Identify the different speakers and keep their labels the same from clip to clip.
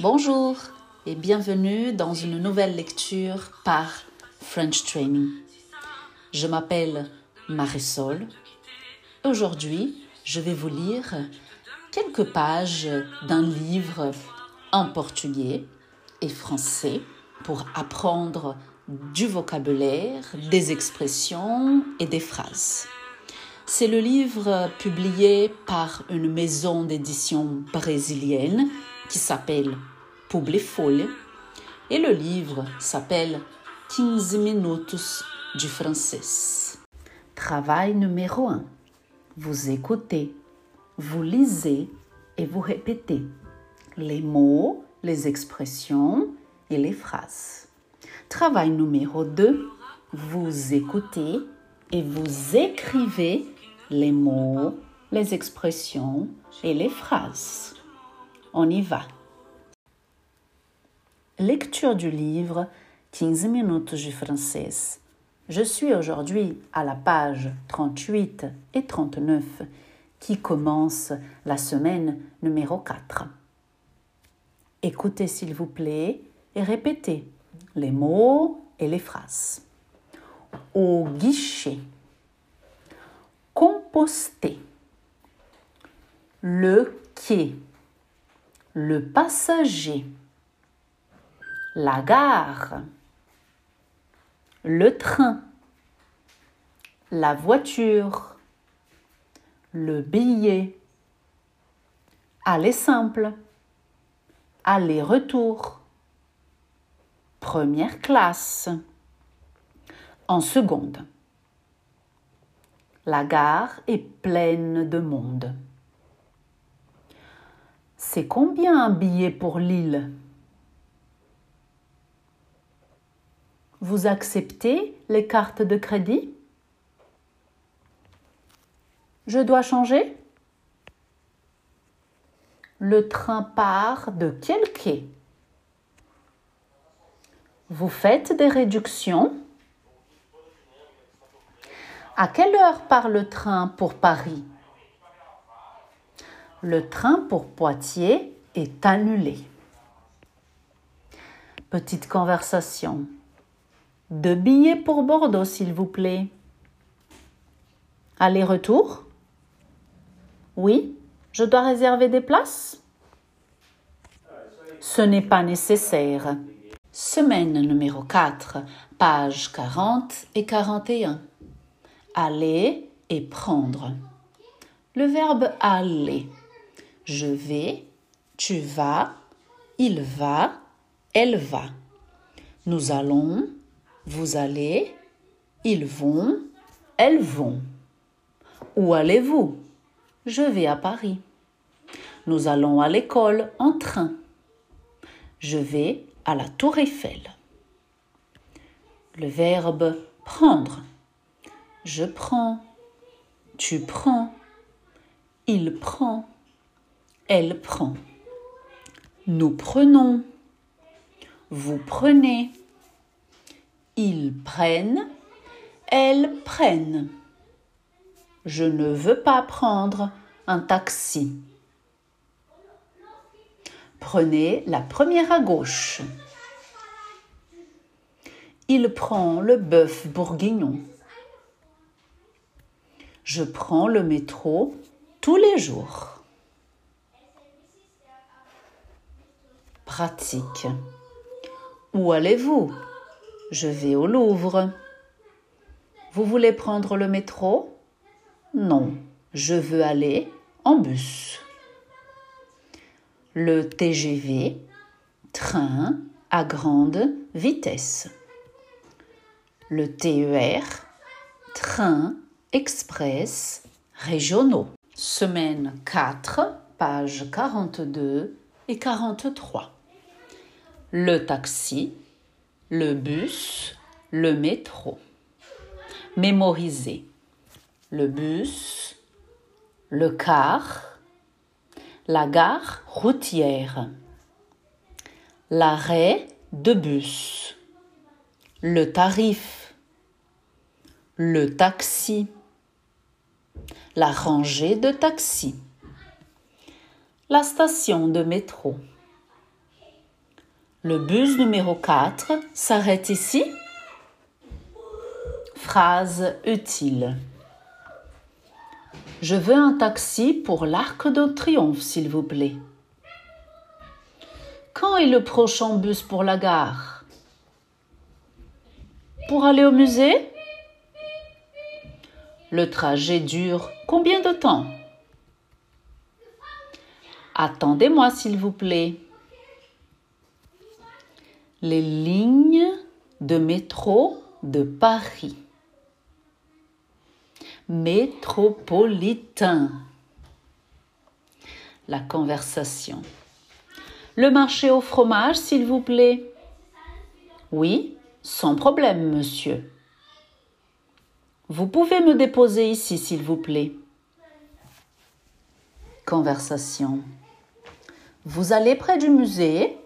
Speaker 1: Bonjour et bienvenue dans une nouvelle lecture par French Training. Je m'appelle Marisol. Aujourd'hui, je vais vous lire quelques pages d'un livre en portugais et français pour apprendre du vocabulaire, des expressions et des phrases. C'est le livre publié par une maison d'édition brésilienne qui s'appelle Publifolha et le livre s'appelle 15 minutos du français. Travail numéro 1. Vous écoutez, vous lisez et vous répétez les mots, les expressions et les phrases. Travail numéro 2. Vous écoutez et vous écrivez les mots, les expressions et les phrases. On y va. Lecture du livre 15 minutes du français. Je suis aujourd'hui à la page 38 et 39 qui commence la semaine numéro 4. Écoutez s'il vous plaît et répétez les mots et les phrases. Au guichet. Le quai. Le passager. La gare. Le train. La voiture. Le billet. Aller simple. Aller-retour. Première classe. En seconde. La gare est pleine de monde. C'est combien un billet pour Lille? Vous acceptez les cartes de crédit? Je dois changer? Le train part de quel quai? Vous faites des réductions? À quelle heure part le train pour Paris? Le train pour Poitiers est annulé. Petite conversation. Deux billets pour Bordeaux, s'il vous plaît. Aller-retour? Oui, je dois réserver des places? Ce n'est pas nécessaire. Semaine numéro 4, pages 40 et 41. Aller et prendre. Le verbe aller. Je vais, tu vas, il va, elle va. Nous allons, vous allez, ils vont, elles vont. Où allez-vous? Je vais à Paris. Nous allons à l'école en train. Je vais à la tour Eiffel. Le verbe prendre. Je prends, tu prends, il prend, elle prend. Nous prenons, vous prenez, ils prennent, elles prennent. Je ne veux pas prendre un taxi. Prenez la première à gauche. Il prend le bœuf bourguignon. Je prends le métro tous les jours. Pratique. Où allez-vous? Je vais au Louvre. Vous voulez prendre le métro? Non, je veux aller en bus. Le TGV, train à grande vitesse. Le TER, train express régionaux. Semaine 4, pages 42 et 43. Le taxi, le bus, le métro. Mémoriser. Le bus, le car, la gare routière, l'arrêt de bus, le tarif, le taxi, la rangée de taxi, la station de métro. Le bus numéro 4 s'arrête ici Phrase utile. Je veux un taxi pour l'Arc de Triomphe, s'il vous plaît. Quand est le prochain bus pour la gare? Pour aller au musée? Le trajet dure combien de temps? Attendez-moi, s'il vous plaît. Les lignes de métro de Paris. Métropolitain. La conversation. Le marché au fromage, s'il vous plaît. Oui, sans problème, monsieur. Vous pouvez me déposer ici, s'il vous plaît. Conversation. Vous allez près du musée?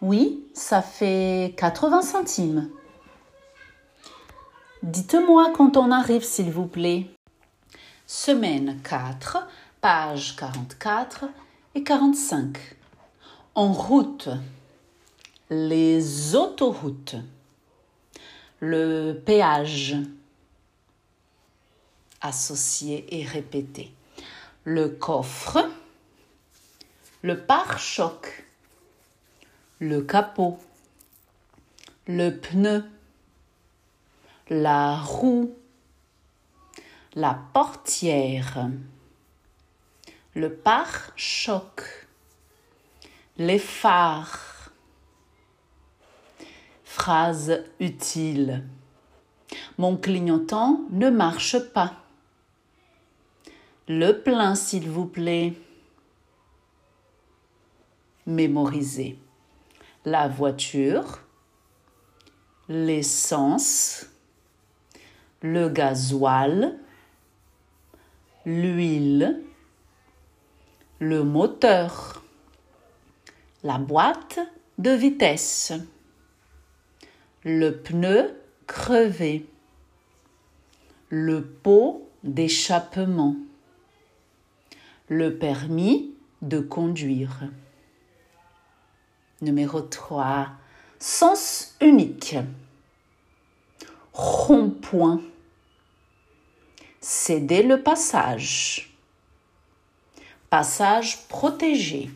Speaker 1: Oui, ça fait 80 centimes. Dites-moi quand on arrive, s'il vous plaît. Semaine 4, page 44 et 45. En route. Les autoroutes. Le péage. Associé et répété. Le coffre le pare-choc, le capot, le pneu, la roue, la portière, le pare-choc, les phares. Phrase utile. Mon clignotant ne marche pas. Le plein, s'il vous plaît. Mémoriser. La voiture, l'essence, le gasoil, l'huile, le moteur, la boîte de vitesse, le pneu crevé, le pot d'échappement, le permis de conduire. Numéro 3. Sens unique. Rond-point. Céder le passage. Passage protégé.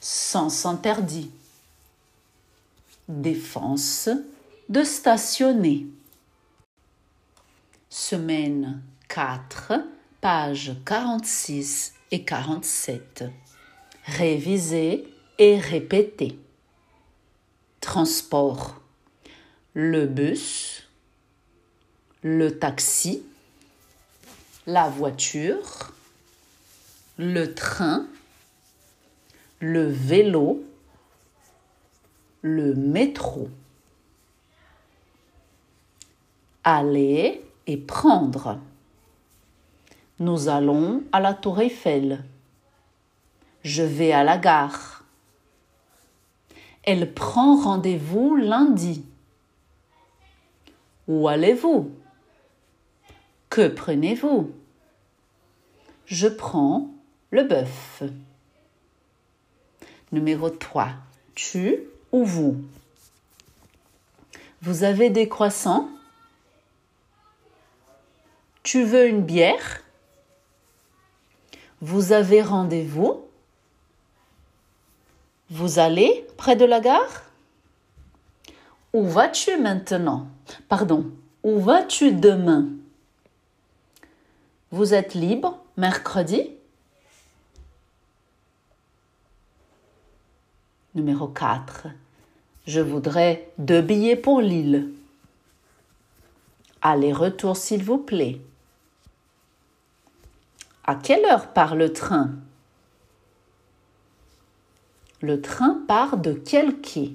Speaker 1: Sens interdit. Défense de stationner. Semaine 4, pages 46 et 47. Réviser et répéter. Transport. Le bus, le taxi, la voiture, le train, le vélo, le métro. Aller et prendre. Nous allons à la tour Eiffel. Je vais à la gare. Elle prend rendez-vous lundi. Où allez-vous? Que prenez-vous? Je prends le bœuf. Numéro 3. Tu ou vous. Vous avez des croissants. Tu veux une bière. Vous avez rendez-vous. Vous allez près de la gare. Où vas-tu maintenant? Pardon, où vas-tu demain? Vous êtes libre mercredi Numéro 4. Je voudrais deux billets pour Lille. Aller-retour, s'il vous plaît. À quelle heure part le train? Le train part de quel quai?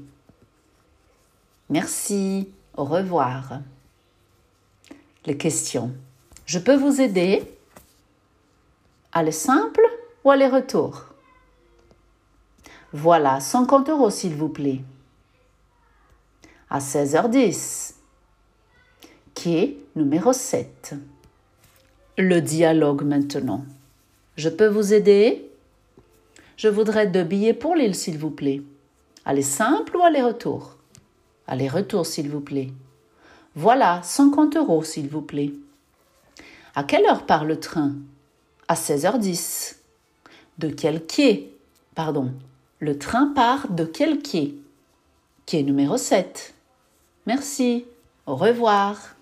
Speaker 1: Merci, au revoir. Les questions. Je peux vous aider? Aller simple ou aller-retour? Voilà, 50 euros s'il vous plaît. À 16h10. Quai numéro 7. Le dialogue maintenant. Je peux vous aider? Je voudrais deux billets pour l'île, s'il vous plaît. Aller simple ou aller-retour? Aller-retour, s'il vous plaît. Voilà, 50 euros, s'il vous plaît. À quelle heure part le train? À 16h10. De quel quai? Pardon. Le train part de quel quai Quai numéro 7. Merci. Au revoir.